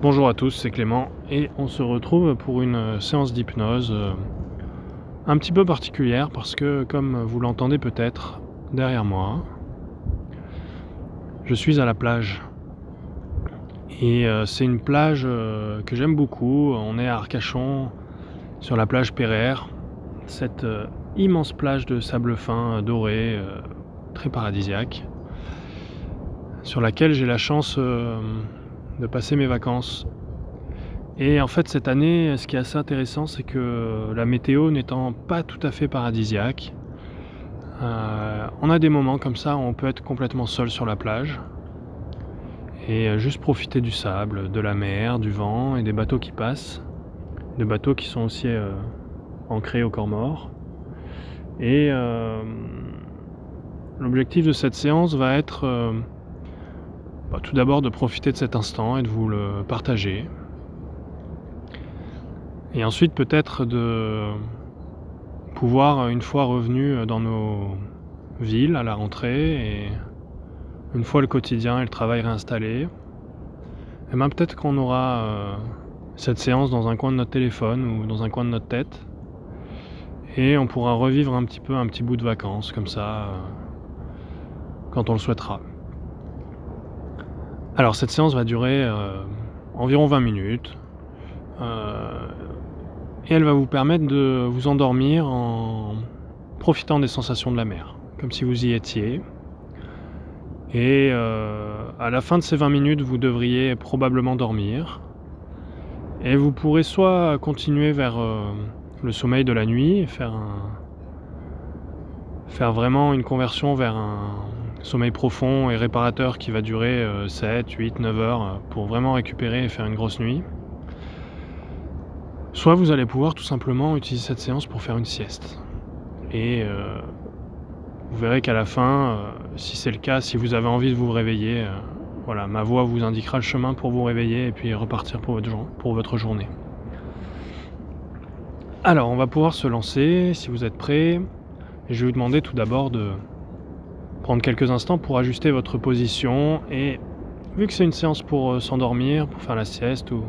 Bonjour à tous, c'est Clément et on se retrouve pour une séance d'hypnose euh, un petit peu particulière parce que comme vous l'entendez peut-être derrière moi, je suis à la plage. Et euh, c'est une plage euh, que j'aime beaucoup. On est à Arcachon sur la plage Péraire, cette immense plage de sable fin doré, très paradisiaque, sur laquelle j'ai la chance de passer mes vacances. Et en fait, cette année, ce qui est assez intéressant, c'est que la météo n'étant pas tout à fait paradisiaque, euh, on a des moments comme ça où on peut être complètement seul sur la plage et juste profiter du sable, de la mer, du vent et des bateaux qui passent, des bateaux qui sont aussi euh, ancrés au corps mort. Et euh, l'objectif de cette séance va être bah, tout d'abord de profiter de cet instant et de vous le partager. Et ensuite peut-être de pouvoir, une fois revenu dans nos villes à la rentrée, et une fois le quotidien et le travail réinstallé, et eh ben peut-être qu'on aura euh, cette séance dans un coin de notre téléphone ou dans un coin de notre tête, et on pourra revivre un petit peu un petit bout de vacances comme ça, euh, quand on le souhaitera. Alors cette séance va durer euh, environ 20 minutes euh, et elle va vous permettre de vous endormir en profitant des sensations de la mer, comme si vous y étiez. Et euh, à la fin de ces 20 minutes, vous devriez probablement dormir. Et vous pourrez soit continuer vers le sommeil de la nuit et faire, faire vraiment une conversion vers un, sommeil profond et réparateur qui va durer 7, 8, 9 heures euh, pour vraiment récupérer et faire une grosse nuit. Soit vous allez pouvoir tout simplement utiliser cette séance pour faire une sieste. Et euh, vous verrez qu'à la fin, euh, si c'est le cas, si vous avez envie de vous réveiller, voilà, ma voix vous indiquera le chemin pour vous réveiller et puis repartir pour votre, pour votre journée. Alors, on va pouvoir se lancer si vous êtes prêts. Je vais vous demander tout d'abord de prendre quelques instants pour ajuster votre position et vu que c'est une séance pour euh, s'endormir, pour faire la sieste ou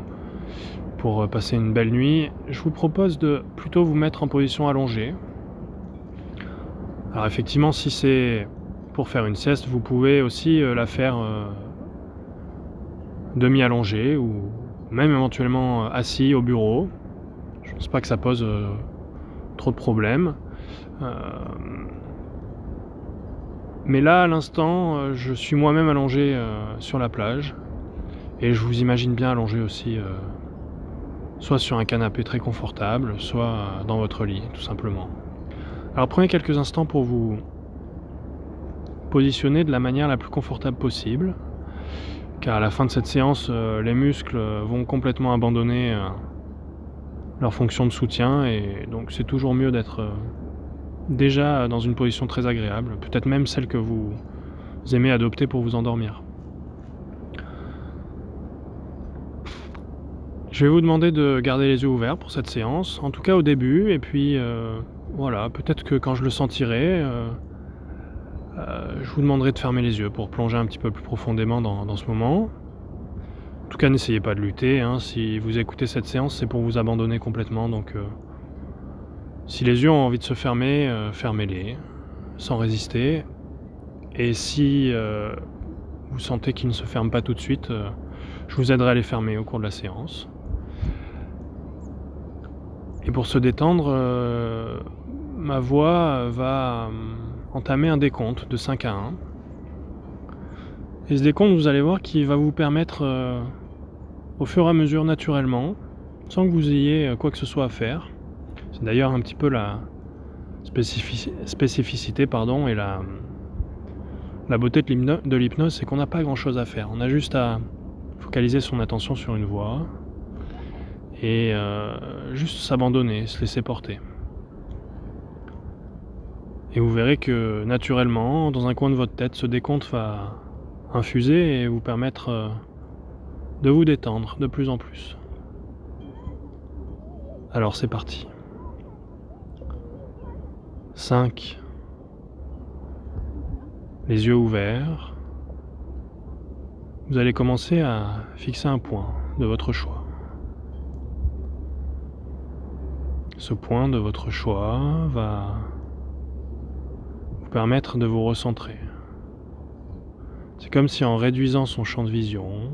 pour euh, passer une belle nuit, je vous propose de plutôt vous mettre en position allongée. Alors effectivement, si c'est pour faire une sieste, vous pouvez aussi euh, la faire demi-allongée ou même éventuellement assis au bureau. Je pense pas que ça pose trop de problèmes. Mais là, à l'instant, euh, je suis moi-même allongé euh, sur la plage. Et je vous imagine bien allongé aussi, euh, soit sur un canapé très confortable, soit dans votre lit, tout simplement. Alors prenez quelques instants pour vous positionner de la manière la plus confortable possible. Car à la fin de cette séance, les muscles vont complètement abandonner leur fonction de soutien. Et donc c'est toujours mieux d'être déjà dans une position très agréable, peut-être même celle que vous aimez adopter pour vous endormir. Je vais vous demander de garder les yeux ouverts pour cette séance, en tout cas au début, et puis euh, voilà, peut-être que quand je le sentirai, euh, euh, je vous demanderai de fermer les yeux pour plonger un petit peu plus profondément dans, ce moment. En tout cas, n'essayez pas de lutter, hein. si vous écoutez cette séance, c'est pour vous abandonner complètement, donc si les yeux ont envie de se fermer, euh, fermez-les, sans résister. Et si euh, vous sentez qu'ils ne se ferment pas tout de suite, euh, je vous aiderai à les fermer au cours de la séance. Et pour se détendre, ma voix va entamer un décompte de 5 à 1. Et ce décompte, vous allez voir qu'il va vous permettre, au fur et à mesure naturellement, sans que vous ayez quoi que ce soit à faire, d'ailleurs un petit peu la spécificité pardon, et la, la beauté de l'hypnose, c'est qu'on n'a pas grand-chose à faire. On a juste à focaliser son attention sur une voix et euh, juste s'abandonner, se laisser porter. Et vous verrez que naturellement, dans un coin de votre tête, ce décompte va infuser et vous permettre euh, de vous détendre de plus en plus. Alors c'est parti. 5. Les yeux ouverts. vous allez commencer à fixer un point de votre choix. Ce point de votre choix va vous permettre de vous recentrer. C'est comme si en réduisant son champ de vision,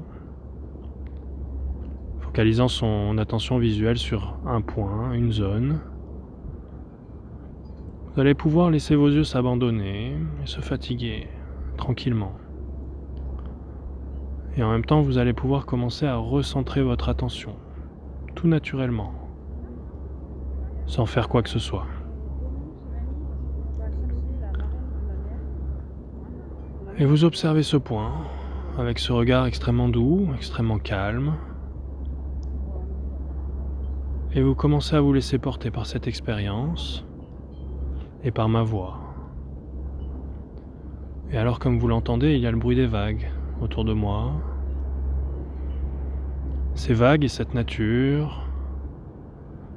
focalisant son attention visuelle sur un point, une zone, vous allez pouvoir laisser vos yeux s'abandonner et se fatiguer tranquillement. Et en même temps, vous allez pouvoir commencer à recentrer votre attention, tout naturellement, sans faire quoi que ce soit. Et vous observez ce point avec ce regard extrêmement doux, extrêmement calme. Et vous commencez à vous laisser porter par cette expérience et par ma voix. Et alors comme vous l'entendez, il y a le bruit des vagues autour de moi. Ces vagues et cette nature,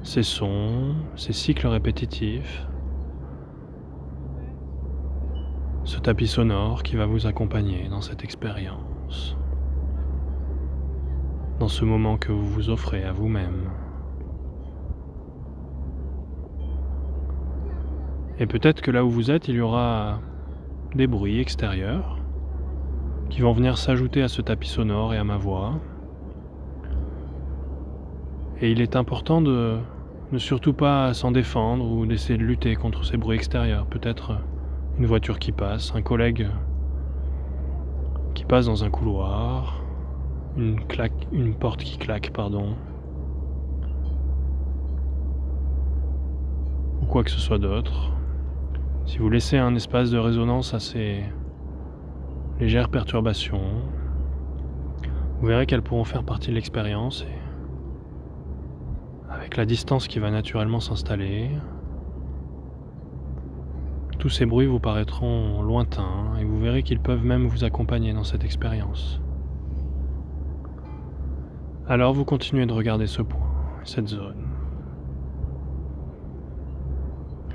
ces sons, ces cycles répétitifs, ce tapis sonore qui va vous accompagner dans cette expérience, dans ce moment que vous vous offrez à vous-même. Et peut-être que là où vous êtes, il y aura des bruits extérieurs qui vont venir s'ajouter à ce tapis sonore et à ma voix. Et il est important de ne surtout pas s'en défendre ou d'essayer de lutter contre ces bruits extérieurs. Peut-être une voiture qui passe, un collègue qui passe dans un couloir, une, porte qui claque, pardon, ou quoi que ce soit d'autre. Si vous laissez un espace de résonance à ces légères perturbations, vous verrez qu'elles pourront faire partie de l'expérience et avec la distance qui va naturellement s'installer, tous ces bruits vous paraîtront lointains et vous verrez qu'ils peuvent même vous accompagner dans cette expérience. Alors vous continuez de regarder ce point, cette zone.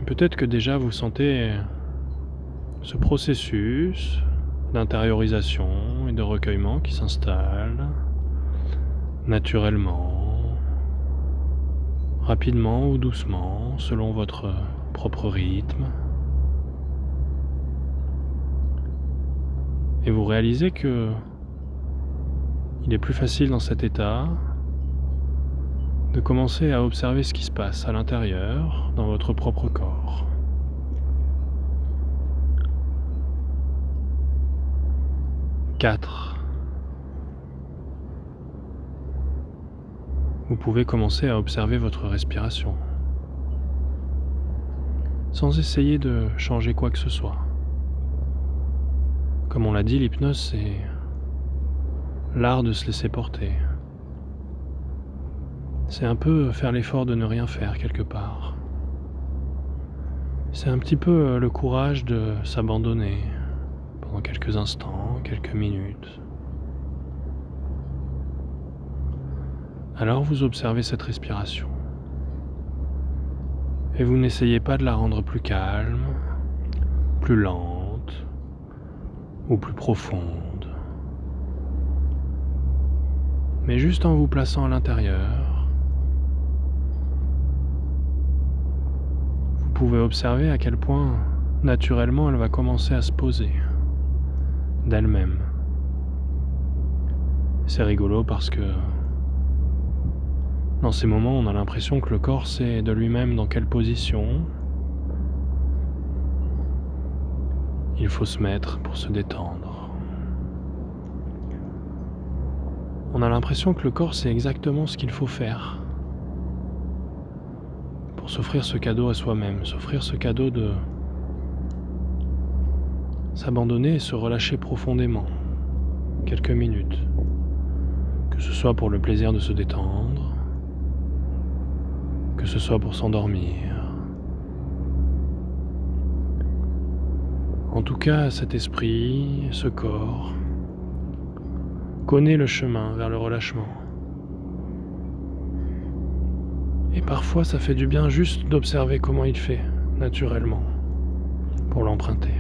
Peut-être que déjà vous sentez ce processus d'intériorisation et de recueillement qui s'installe naturellement, rapidement ou doucement, selon votre propre rythme. Et vous réalisez que il est plus facile dans cet état de commencer à observer ce qui se passe à l'intérieur, dans votre propre corps. Quatre. Vous pouvez commencer à observer votre respiration, sans essayer de changer quoi que ce soit. Comme on l'a dit, l'hypnose, c'est l'art de se laisser porter. C'est un peu faire l'effort de ne rien faire quelque part. C'est un petit peu euh, le courage de s'abandonner pendant quelques instants, quelques minutes. Alors vous observez cette respiration. Et vous n'essayez pas de la rendre plus calme, plus lente ou plus profonde. Mais juste en vous plaçant à l'intérieur, vous pouvez observer à quel point naturellement elle va commencer à se poser d'elle-même. C'est rigolo parce que dans ces moments, on a l'impression que le corps sait de lui-même dans quelle position il faut se mettre pour se détendre. On a l'impression que le corps sait exactement ce qu'il faut faire pour s'offrir ce cadeau à soi-même, s'offrir ce cadeau de s'abandonner et se relâcher profondément, quelques minutes, que ce soit pour le plaisir de se détendre, que ce soit pour s'endormir, En tout cas, cet esprit, ce corps, connaît le chemin vers le relâchement. Et parfois, ça fait du bien juste d'observer comment il fait, naturellement, pour l'emprunter.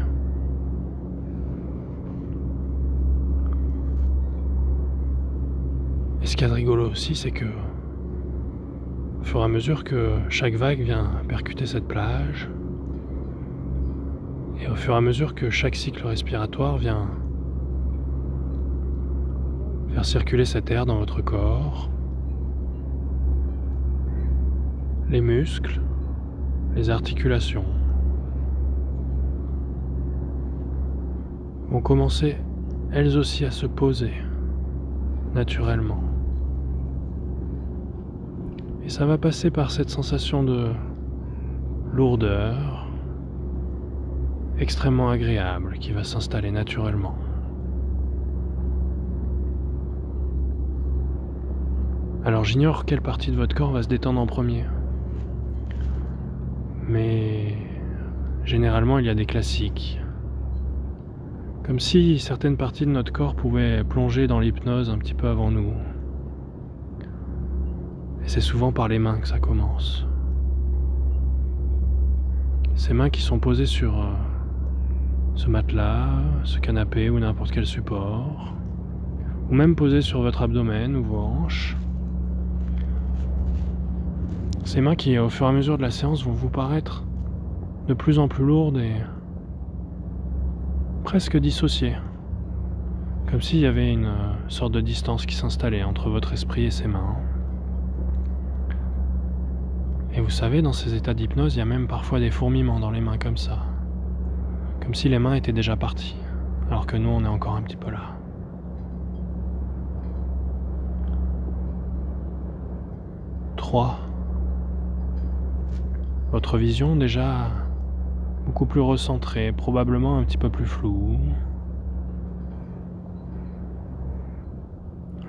Et ce qu'il y a de rigolo aussi, c'est que au fur et à mesure que chaque vague vient percuter cette plage, et au fur et à mesure que chaque cycle respiratoire vient faire circuler cet air dans votre corps, les muscles, les articulations vont commencer elles aussi à se poser naturellement. Et ça va passer par cette sensation de lourdeur extrêmement agréable qui va s'installer naturellement. Alors j'ignore quelle partie de votre corps va se détendre en premier. Mais généralement il y a des classiques. Comme si certaines parties de notre corps pouvaient plonger dans l'hypnose un petit peu avant nous. Et c'est souvent par les mains que ça commence. Ces mains qui sont posées sur euh, ce matelas, ce canapé ou n'importe quel support, ou même posées sur votre abdomen ou vos hanches. Ces mains qui, au fur et à mesure de la séance, vont vous paraître de plus en plus lourdes et presque dissociées. Comme s'il y avait une euh, sorte de distance qui s'installait entre votre esprit et ses mains. Et vous savez, dans ces états d'hypnose, il y a même parfois des fourmillements dans les mains comme ça. Comme si les mains étaient déjà parties, alors que nous, on est encore un petit peu là. Trois. Votre vision déjà beaucoup plus recentrée, probablement un petit peu plus floue.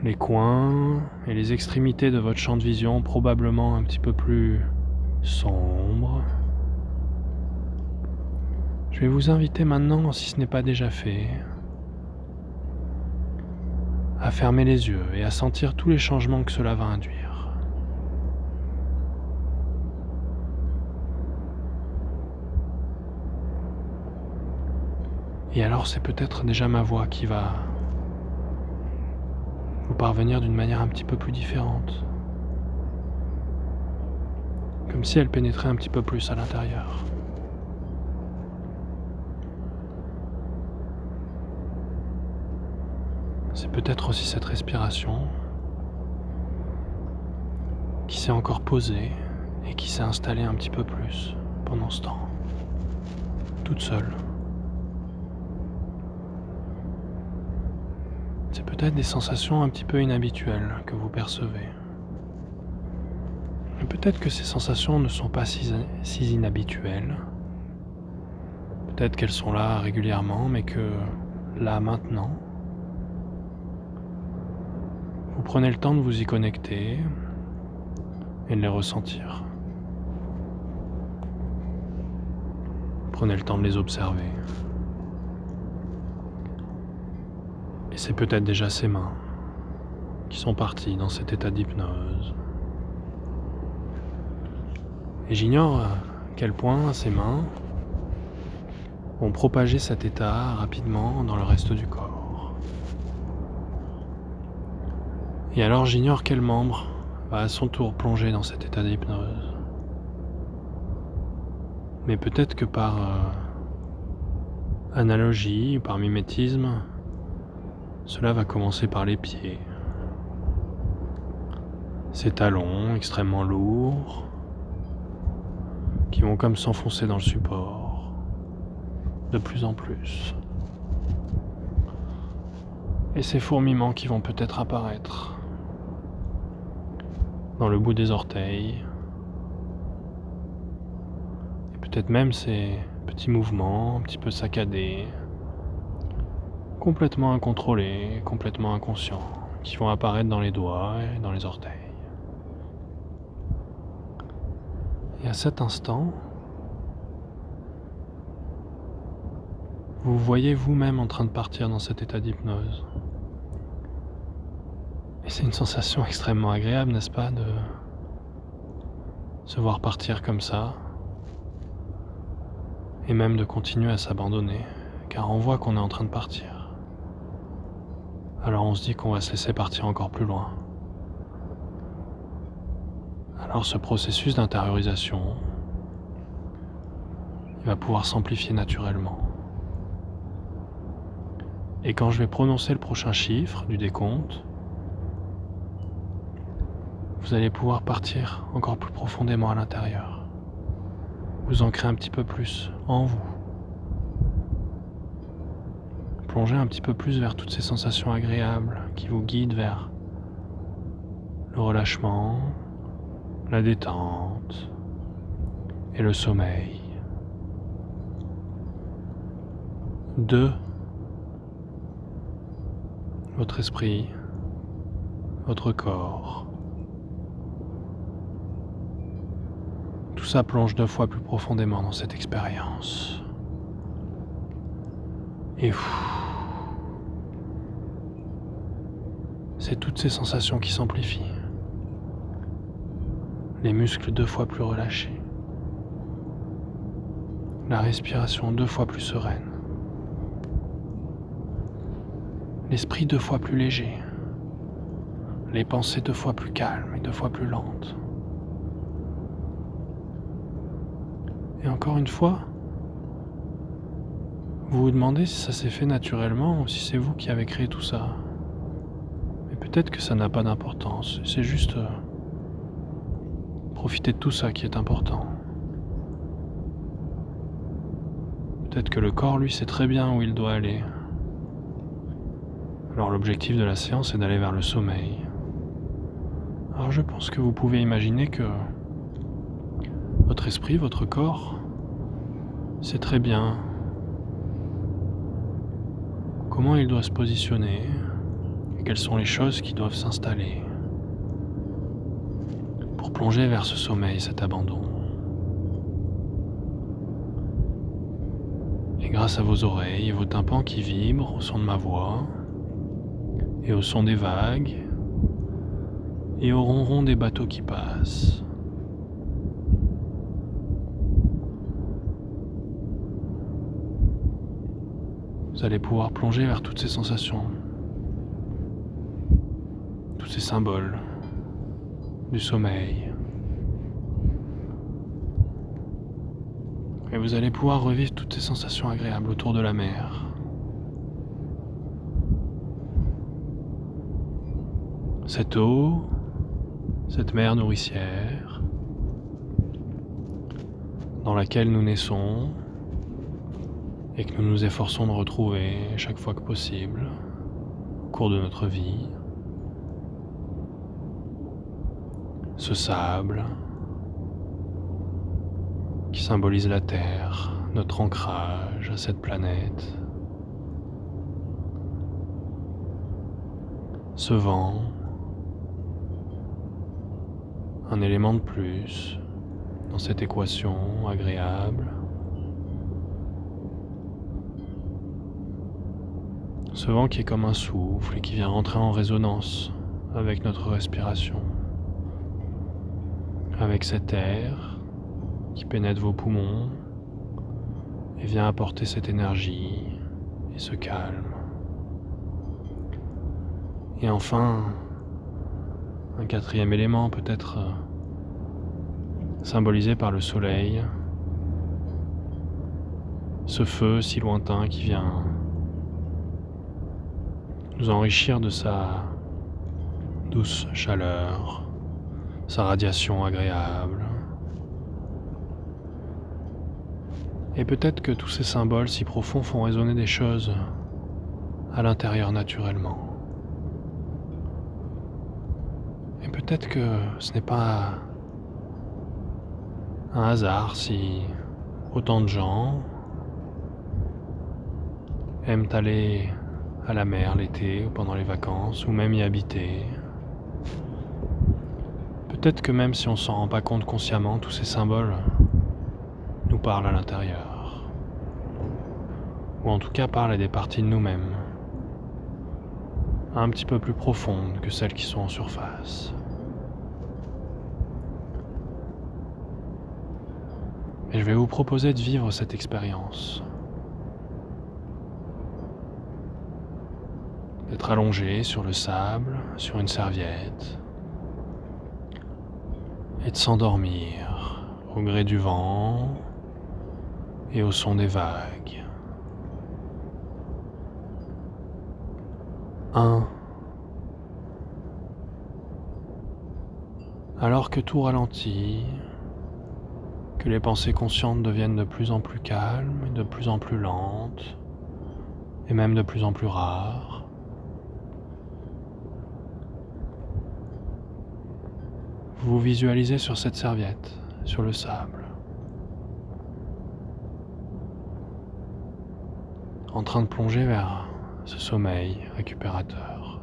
Les coins et les extrémités de votre champ de vision probablement un petit peu plus sombre. Je vais vous inviter maintenant, si ce n'est pas déjà fait, à fermer les yeux et à sentir tous les changements que cela va induire. Et alors c'est peut-être déjà ma voix qui va vous parvenir d'une manière un petit peu plus différente comme si elle pénétrait un petit peu plus à l'intérieur. C'est peut-être aussi cette respiration qui s'est encore posée et qui s'est installée un petit peu plus pendant ce temps, toute seule. C'est peut-être des sensations un petit peu inhabituelles que vous percevez. Peut-être que ces sensations ne sont pas si, inhabituelles. Peut-être qu'elles sont là régulièrement, mais que là, maintenant, vous prenez le temps de vous y connecter et de les ressentir. Prenez le temps de les observer. Et c'est peut-être déjà ces mains qui sont parties dans cet état d'hypnose. Et j'ignore à quel point ces mains ont propagé cet état rapidement dans le reste du corps. Et alors j'ignore quel membre va à son tour plonger dans cet état d'hypnose. Mais peut-être que par euh, analogie ou par mimétisme, cela va commencer par les pieds. Ces talons extrêmement lourds, qui vont comme s'enfoncer dans le support de plus en plus. Et ces fourmillements qui vont peut-être apparaître dans le bout des orteils. Et peut-être même ces petits mouvements un petit peu saccadés, complètement incontrôlés, complètement inconscients, qui vont apparaître dans les doigts et dans les orteils. Et à cet instant, vous voyez vous-même en train de partir dans cet état d'hypnose. Et c'est une sensation extrêmement agréable, n'est-ce pas, de se voir partir comme ça, et même de continuer à s'abandonner, car on voit qu'on est en train de partir. Alors on se dit qu'on va se laisser partir encore plus loin, Alors ce processus d'intériorisation, va pouvoir s'amplifier naturellement. Et quand je vais prononcer le prochain chiffre du décompte, vous allez pouvoir partir encore plus profondément à l'intérieur. Vous ancrer un petit peu plus en vous. Plonger un petit peu plus vers toutes ces sensations agréables qui vous guident vers le relâchement, la détente et le sommeil. Deux votre esprit, votre corps. Tout ça plonge deux fois plus profondément dans cette expérience. Et c'est toutes ces sensations qui s'amplifient. Les muscles deux fois plus relâchés. La respiration deux fois plus sereine. l'esprit deux fois plus léger, les pensées deux fois plus calmes et deux fois plus lentes. Et encore une fois, vous vous demandez si ça s'est fait naturellement ou si c'est vous qui avez créé tout ça. Peut-être que ça n'a pas d'importance, c'est juste euh, profiter de tout ça qui est important. Peut-être que le corps, lui, sait très bien où il doit aller. Alors l'objectif de la séance est d'aller vers le sommeil. Alors je pense que vous pouvez imaginer que votre esprit, votre corps, sait très bien comment il doit se positionner quelles sont les choses qui doivent s'installer pour plonger vers ce sommeil, cet abandon. Et grâce à vos oreilles et vos tympans qui vibrent au son de ma voix, et au son des vagues et au ronron des bateaux qui passent. Vous allez pouvoir plonger vers toutes ces sensations, symboles du sommeil. Et vous allez pouvoir revivre toutes ces sensations agréables autour de la mer. cette eau, cette mer nourricière dans laquelle nous naissons et que nous nous efforçons de retrouver chaque fois que possible au cours de notre vie. Ce sable qui symbolise la Terre, notre ancrage à cette planète. Ce vent un élément de plus dans cette équation agréable. Ce vent qui est comme un souffle et qui vient rentrer en résonance avec notre respiration, avec cet air qui pénètre vos poumons et vient apporter cette énergie et ce calme. Et enfin, un quatrième élément peut-être euh, symbolisé par le soleil, ce feu si lointain qui vient nous enrichir de sa douce chaleur, sa radiation agréable. Et peut-être que tous ces symboles si profonds font résonner des choses à l'intérieur naturellement. peut-être que ce n'est pas un hasard si autant de gens aiment aller à la mer l'été ou pendant les vacances ou même y habiter. Peut-être que même si on s'en rend pas compte consciemment, tous ces symboles nous parlent à l'intérieur. Ou en tout cas parlent à des parties de nous-mêmes, un petit peu plus profondes que celles qui sont en surface. Et je vais vous proposer de vivre cette expérience. D'être allongé sur le sable, sur une serviette. Et de s'endormir au gré du vent et au son des vagues. Un. Alors que tout ralentit, que les pensées conscientes deviennent de plus en plus calmes de plus en plus lentes, et même de plus en plus rares, vous visualisez sur cette serviette, sur le sable. en train de plonger vers ce sommeil récupérateur.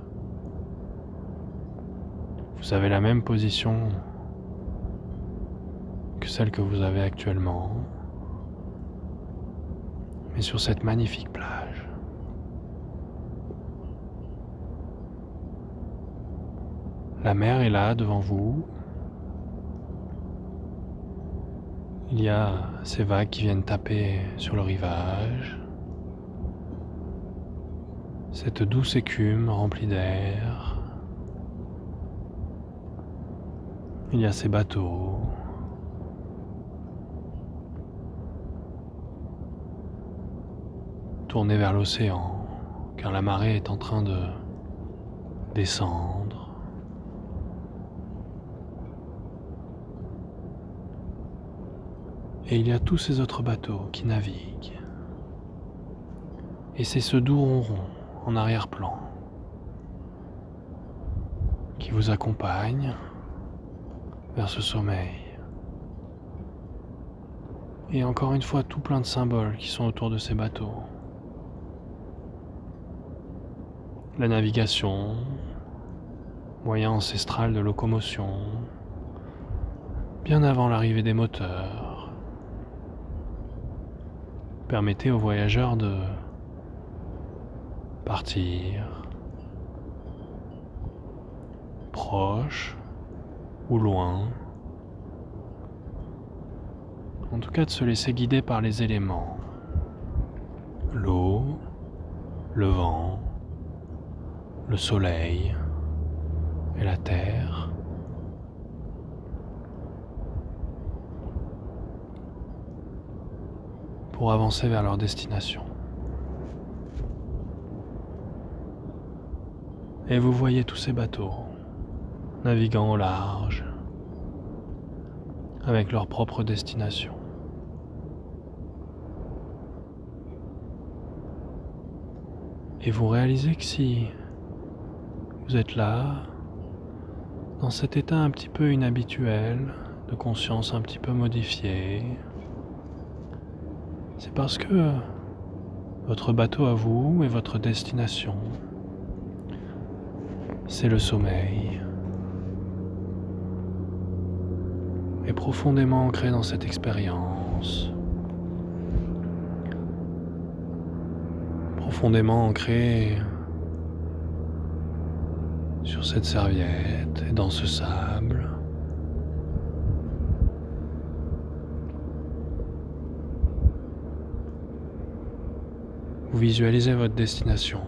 Vous avez la même position que celle que vous avez actuellement, mais sur cette magnifique plage. La mer est là devant vous. Il y a ces vagues qui viennent taper sur le rivage cette douce écume remplie d'air. Il y a ces bateaux. tournés vers l'océan, car la marée est en train de descendre. Et il y a tous ces autres bateaux qui naviguent. Et c'est ce doux ronron en arrière-plan qui vous accompagne vers ce sommeil. Et encore une fois, tout plein de symboles qui sont autour de ces bateaux. La navigation, moyen ancestral de locomotion, bien avant l'arrivée des moteurs, permettait aux voyageurs de partir, proche ou loin. En tout cas de se laisser guider par les éléments. L'eau, le vent, le soleil et la terre. Pour avancer vers leur destination. Et vous voyez tous ces bateaux naviguant au large avec leur propre destination. Et vous réalisez que si vous êtes là, dans cet état un petit peu inhabituel, de conscience un petit peu modifiée, parce que votre bateau à vous et votre destination c'est le sommeil. Et profondément ancré dans cette expérience, profondément ancré sur cette serviette et dans ce sable. Vous visualisez votre destination,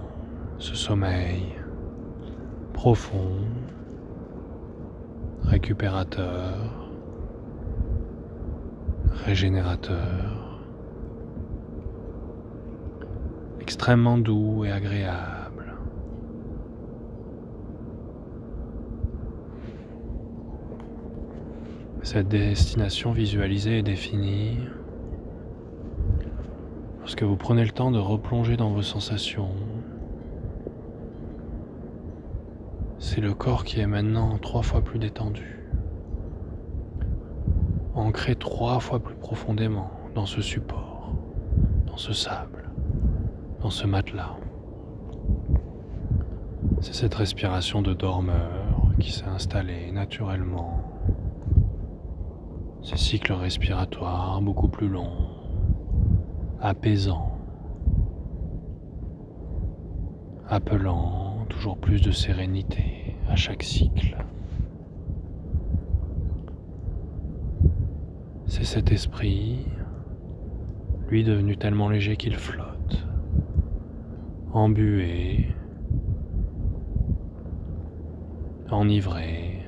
ce sommeil profond, récupérateur, régénérateur, extrêmement doux et agréable. Cette destination visualisée est définie lorsque vous prenez le temps de replonger dans vos sensations, C'est le corps qui est maintenant trois fois plus détendu, ancré trois fois plus profondément dans ce support, dans ce sable, dans ce matelas. C'est cette respiration de dormeur qui s'est installée naturellement. Ces cycles respiratoires beaucoup plus longs, apaisants, appelant toujours plus de sérénité à chaque cycle. C'est cet esprit, lui devenu tellement léger qu'il flotte, embué, enivré,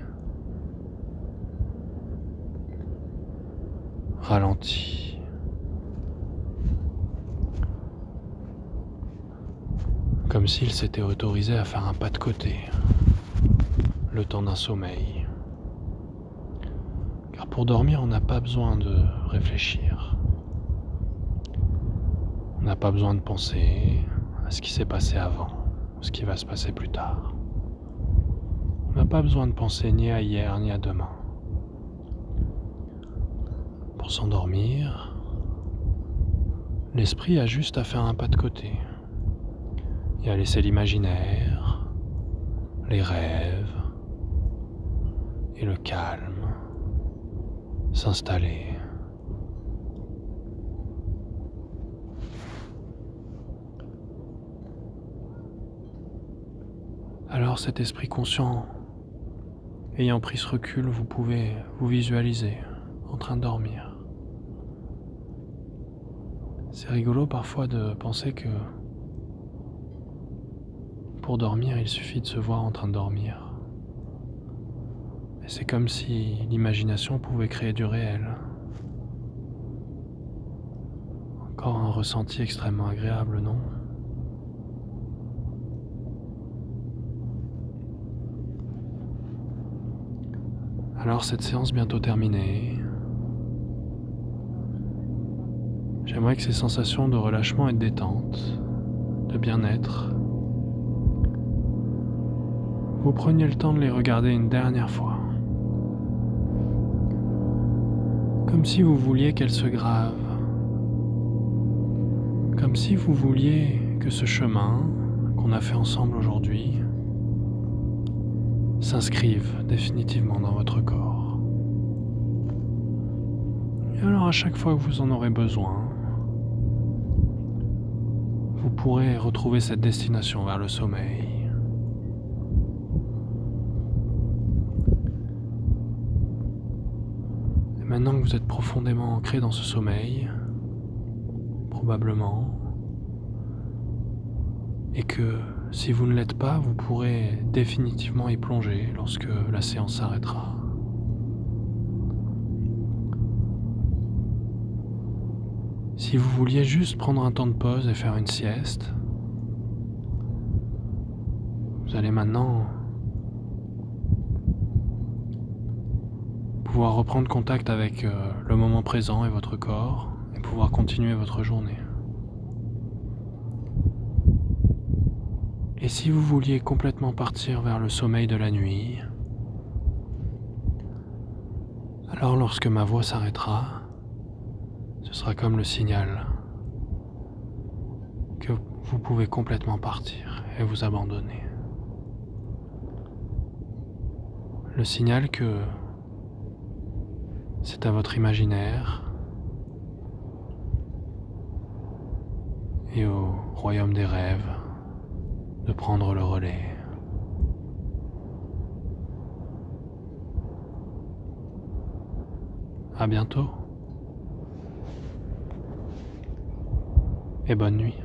ralenti. S'il s'était autorisé à faire un pas de côté, le temps d'un sommeil. Car pour dormir, on n'a pas besoin de réfléchir. On n'a pas besoin de penser à ce qui s'est passé avant, ce qui va se passer plus tard. On n'a pas besoin de penser ni à hier ni à demain. Pour s'endormir, l'esprit a juste à faire un pas de côté et à laisser l'imaginaire, les rêves et le calme s'installer. Alors cet esprit conscient, ayant pris ce recul, vous pouvez vous visualiser en train de dormir. C'est rigolo parfois de penser que pour dormir, il suffit de se voir en train de dormir. Et c'est comme si l'imagination pouvait créer du réel. Encore un ressenti extrêmement agréable, non? Alors cette séance bientôt terminée, j'aimerais que ces sensations de relâchement et de détente, de bien-être, vous preniez le temps de les regarder une dernière fois. Comme si vous vouliez qu'elles se gravent. Comme si vous vouliez que ce chemin qu'on a fait ensemble aujourd'hui s'inscrive définitivement dans votre corps. Et alors à chaque fois que vous en aurez besoin, vous pourrez retrouver cette destination vers le sommeil. Maintenant que vous êtes profondément ancré dans ce sommeil, probablement, et que si vous ne l'êtes pas, vous pourrez définitivement y plonger lorsque la séance s'arrêtera. Si vous vouliez juste prendre un temps de pause et faire une sieste, vous allez maintenant reprendre contact avec euh, le moment présent et votre corps et pouvoir continuer votre journée. Et si vous vouliez complètement partir vers le sommeil de la nuit, alors lorsque ma voix s'arrêtera, ce sera comme le signal que vous pouvez complètement partir et vous abandonner. Le signal que c'est à votre imaginaire et au royaume des rêves de prendre le relais. À bientôt et bonne nuit.